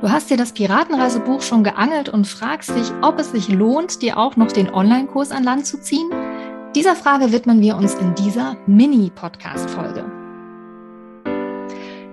Du hast dir das Piratenreisebuch schon geangelt und fragst dich, ob es sich lohnt, dir auch noch den Online-Kurs an Land zu ziehen? Dieser Frage widmen wir uns in dieser Mini-Podcast-Folge.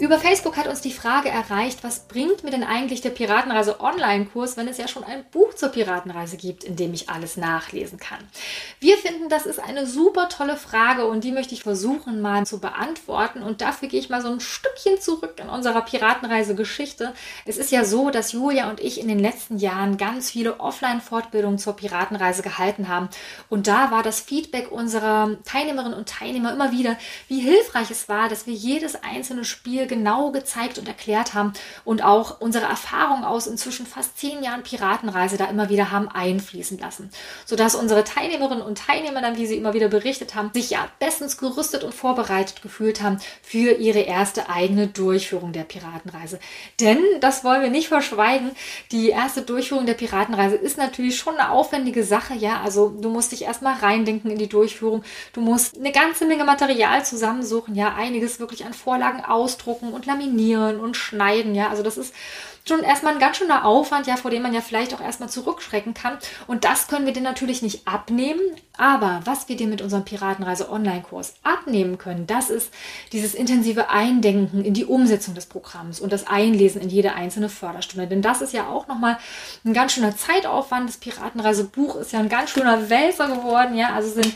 Über Facebook hat uns die Frage erreicht, was bringt mir denn eigentlich der Piratenreise Online-Kurs, wenn es ja schon ein Buch zur Piratenreise gibt, in dem ich alles nachlesen kann? Wir finden, das ist eine super tolle Frage und die möchte ich versuchen mal zu beantworten und dafür gehe ich mal so ein Stückchen zurück in unserer Piratenreise-Geschichte. Es ist ja so, dass Julia und ich in den letzten Jahren ganz viele Offline-Fortbildungen zur Piratenreise gehalten haben und da war das Feedback unserer Teilnehmerinnen und Teilnehmer immer wieder, wie hilfreich es war, dass wir jedes einzelne Spiel genau gezeigt und erklärt haben und auch unsere Erfahrung aus inzwischen fast zehn Jahren Piratenreise da immer wieder haben einfließen lassen, sodass unsere Teilnehmerinnen und Teilnehmer dann, wie sie immer wieder berichtet haben, sich ja bestens gerüstet und vorbereitet gefühlt haben für ihre erste eigene Durchführung der Piratenreise. Denn, das wollen wir nicht verschweigen, die erste Durchführung der Piratenreise ist natürlich schon eine aufwendige Sache, ja, also du musst dich erstmal reindenken in die Durchführung, du musst eine ganze Menge Material zusammensuchen, ja, einiges wirklich an Vorlagen ausdrucken, ausdrucken und laminieren und schneiden, ja. Also das ist schon erstmal ein ganz schöner Aufwand, ja, vor dem man ja vielleicht auch erstmal zurückschrecken kann. Und das können wir dir natürlich nicht abnehmen. Aber was wir dir mit unserem Piratenreise Online-Kurs abnehmen können, das ist dieses intensive Eindenken in die Umsetzung des Programms und das Einlesen in jede einzelne Förderstunde. Denn das ist ja auch nochmal ein ganz schöner Zeitaufwand. Das Piratenreisebuch ist ja ein ganz schöner Wälzer geworden, ja. Also sind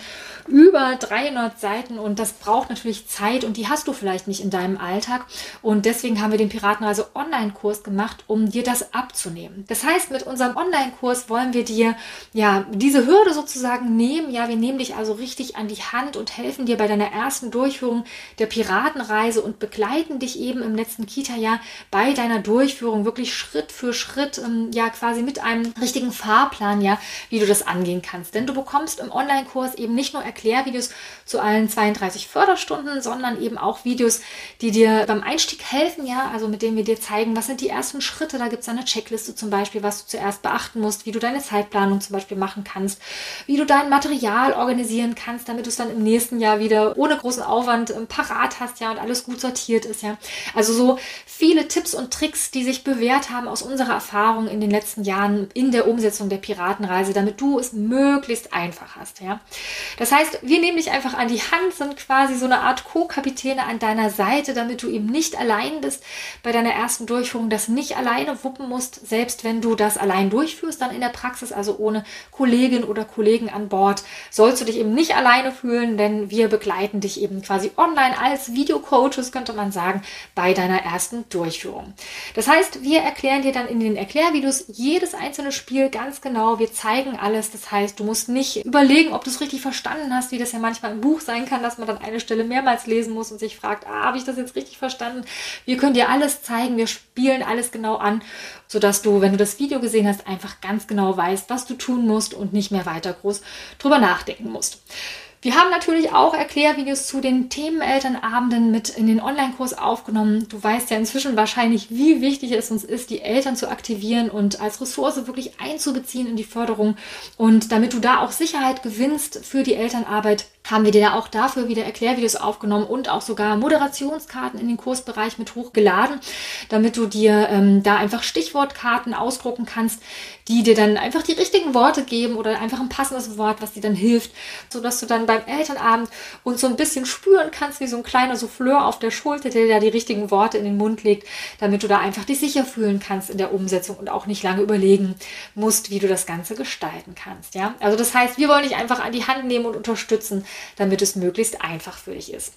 über 300 Seiten und das braucht natürlich Zeit und die hast du vielleicht nicht in deinem Alltag. Und deswegen haben wir den Piratenreise Online-Kurs gemacht, um dir das abzunehmen. Das heißt, mit unserem Online-Kurs wollen wir dir ja diese Hürde sozusagen nehmen. Ja, wir nehmen dich also richtig an die Hand und helfen dir bei deiner ersten Durchführung der Piratenreise und begleiten dich eben im letzten Kita-Jahr bei deiner Durchführung wirklich Schritt für Schritt, ähm, ja, quasi mit einem richtigen Fahrplan, ja, wie du das angehen kannst. Denn du bekommst im Online-Kurs eben nicht nur Erklärvideos zu allen 32 Förderstunden, sondern eben auch Videos, die dir beim Einstieg helfen, ja, also mit denen wir dir zeigen, was sind die ersten Schritte. Da gibt es eine Checkliste zum Beispiel, was du zuerst beachten musst, wie du deine Zeitplanung zum Beispiel machen kannst, wie du dein Material organisieren kannst, damit du es dann im nächsten Jahr wieder ohne großen Aufwand ähm, parat hast, ja, und alles gut sortiert ist, ja. Also so viele Tipps und Tricks, die sich bewährt haben aus unserer Erfahrung in den letzten Jahren in der Umsetzung der Piratenreise, damit du es möglichst einfach hast, ja. Das heißt, heißt, wir nehmen dich einfach an die Hand, sind quasi so eine Art Co-Kapitäne an deiner Seite, damit du eben nicht allein bist bei deiner ersten Durchführung, das nicht alleine wuppen musst, selbst wenn du das allein durchführst, dann in der Praxis, also ohne Kollegin oder Kollegen an Bord, sollst du dich eben nicht alleine fühlen, denn wir begleiten dich eben quasi online als Videocoaches, könnte man sagen, bei deiner ersten Durchführung. Das heißt, wir erklären dir dann in den Erklärvideos jedes einzelne Spiel ganz genau. Wir zeigen alles. Das heißt, du musst nicht überlegen, ob du es richtig verstanden hast, wie das ja manchmal im Buch sein kann, dass man dann eine Stelle mehrmals lesen muss und sich fragt, ah, habe ich das jetzt richtig verstanden? Wir können dir alles zeigen, wir spielen alles genau an, sodass du, wenn du das Video gesehen hast, einfach ganz genau weißt, was du tun musst und nicht mehr weiter groß drüber nachdenken musst. Wir haben natürlich auch Erklärvideos zu den Themenelternabenden mit in den Online-Kurs aufgenommen. Du weißt ja inzwischen wahrscheinlich, wie wichtig es uns ist, die Eltern zu aktivieren und als Ressource wirklich einzubeziehen in die Förderung. Und damit du da auch Sicherheit gewinnst für die Elternarbeit, haben wir dir auch dafür wieder Erklärvideos aufgenommen und auch sogar Moderationskarten in den Kursbereich mit hochgeladen, damit du dir ähm, da einfach Stichwortkarten ausdrucken kannst, die dir dann einfach die richtigen Worte geben oder einfach ein passendes Wort, was dir dann hilft, sodass du dann beim Elternabend und so ein bisschen spüren kannst, wie so ein kleiner Souffleur auf der Schulter, der dir die richtigen Worte in den Mund legt, damit du da einfach dich sicher fühlen kannst in der Umsetzung und auch nicht lange überlegen musst, wie du das Ganze gestalten kannst. Ja, also das heißt, wir wollen dich einfach an die Hand nehmen und unterstützen damit es möglichst einfach für dich ist.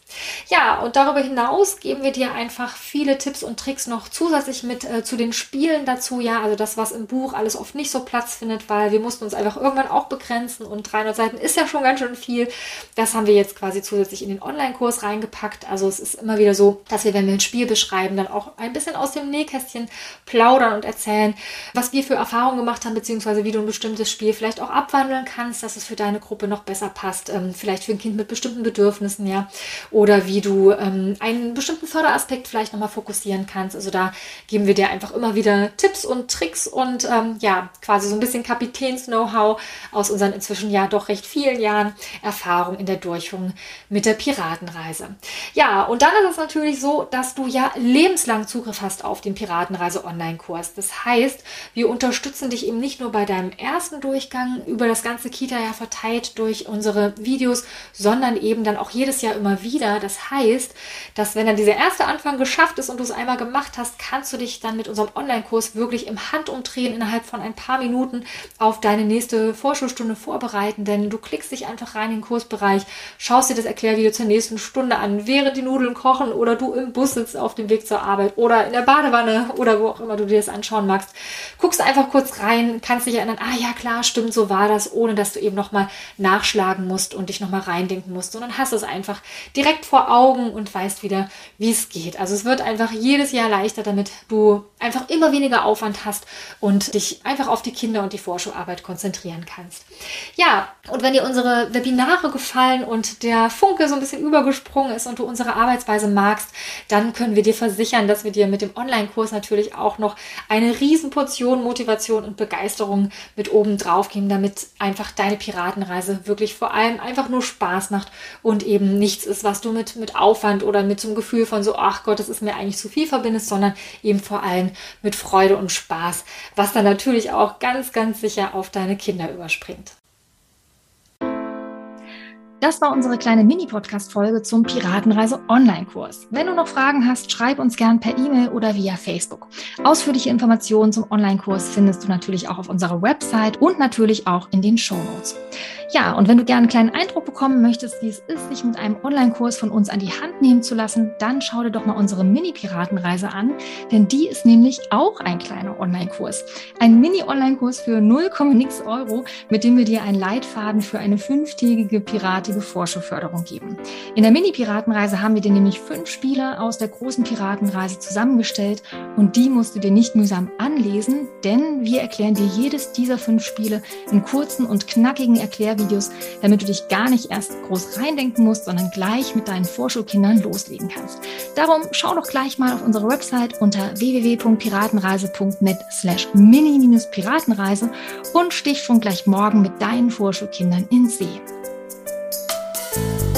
Ja, und darüber hinaus geben wir dir einfach viele Tipps und Tricks noch zusätzlich mit äh, zu den Spielen dazu. Ja, also das, was im Buch alles oft nicht so Platz findet, weil wir mussten uns einfach irgendwann auch begrenzen und 300 Seiten ist ja schon ganz schön viel. Das haben wir jetzt quasi zusätzlich in den Online-Kurs reingepackt. Also es ist immer wieder so, dass wir, wenn wir ein Spiel beschreiben, dann auch ein bisschen aus dem Nähkästchen plaudern und erzählen, was wir für Erfahrungen gemacht haben, beziehungsweise wie du ein bestimmtes Spiel vielleicht auch abwandeln kannst, dass es für deine Gruppe noch besser passt. Ähm, vielleicht für ein Kind mit bestimmten Bedürfnissen, ja. Oder wie du ähm, einen bestimmten Förderaspekt vielleicht nochmal fokussieren kannst. Also da geben wir dir einfach immer wieder Tipps und Tricks und ähm, ja, quasi so ein bisschen Kapitäns-Know-how aus unseren inzwischen ja doch recht vielen Jahren Erfahrung in der Durchführung mit der Piratenreise. Ja, und dann ist es natürlich so, dass du ja lebenslang Zugriff hast auf den Piratenreise Online-Kurs. Das heißt, wir unterstützen dich eben nicht nur bei deinem ersten Durchgang über das ganze Kita-Jahr verteilt durch unsere Videos, sondern eben dann auch jedes Jahr immer wieder. Das heißt, dass wenn dann dieser erste Anfang geschafft ist und du es einmal gemacht hast, kannst du dich dann mit unserem Online-Kurs wirklich im Handumdrehen innerhalb von ein paar Minuten auf deine nächste Vorschulstunde vorbereiten, denn du klickst dich einfach rein in den Kursbereich, schaust dir das Erklärvideo zur nächsten Stunde an, während die Nudeln kochen oder du im Bus sitzt auf dem Weg zur Arbeit oder in der Badewanne oder wo auch immer du dir das anschauen magst. Guckst einfach kurz rein, kannst dich erinnern, ah ja klar, stimmt, so war das, ohne dass du eben nochmal nachschlagen musst und dich nochmal reindenken musst, sondern hast es einfach direkt vor Augen und weißt wieder, wie es geht. Also es wird einfach jedes Jahr leichter, damit du einfach immer weniger Aufwand hast und dich einfach auf die Kinder und die Vorschularbeit konzentrieren kannst. Ja, und wenn dir unsere Webinare gefallen und der Funke so ein bisschen übergesprungen ist und du unsere Arbeitsweise magst, dann können wir dir versichern, dass wir dir mit dem Online-Kurs natürlich auch noch eine Riesenportion Motivation und Begeisterung mit oben drauf geben, damit einfach deine Piratenreise wirklich vor allem einfach nur Spaß macht und eben nichts ist, was du mit, mit Aufwand oder mit so einem Gefühl von so, ach Gott, das ist mir eigentlich zu viel verbindest, sondern eben vor allem mit Freude und Spaß, was dann natürlich auch ganz, ganz sicher auf deine Kinder überspringt. Das war unsere kleine Mini-Podcast-Folge zum Piratenreise Online-Kurs. Wenn du noch Fragen hast, schreib uns gern per E-Mail oder via Facebook. Ausführliche Informationen zum Online-Kurs findest du natürlich auch auf unserer Website und natürlich auch in den Show Notes. Ja, und wenn du gerne einen kleinen Eindruck bekommen möchtest, wie es ist, sich mit einem Online-Kurs von uns an die Hand nehmen zu lassen, dann schau dir doch mal unsere Mini-Piratenreise an, denn die ist nämlich auch ein kleiner Online-Kurs. Ein Mini-Online-Kurs für 0,x Euro, mit dem wir dir einen Leitfaden für eine fünftägige piratige Vorschulförderung geben. In der Mini-Piratenreise haben wir dir nämlich fünf Spieler aus der großen Piratenreise zusammengestellt und die musst du dir nicht mühsam anlesen, denn wir erklären dir jedes dieser fünf Spiele in kurzen und knackigen Erklärungen Videos, damit du dich gar nicht erst groß reindenken musst, sondern gleich mit deinen Vorschulkindern loslegen kannst. Darum schau doch gleich mal auf unsere Website unter www.piratenreise.net slash mini-piratenreise und stich schon gleich morgen mit deinen Vorschulkindern in See. Bye.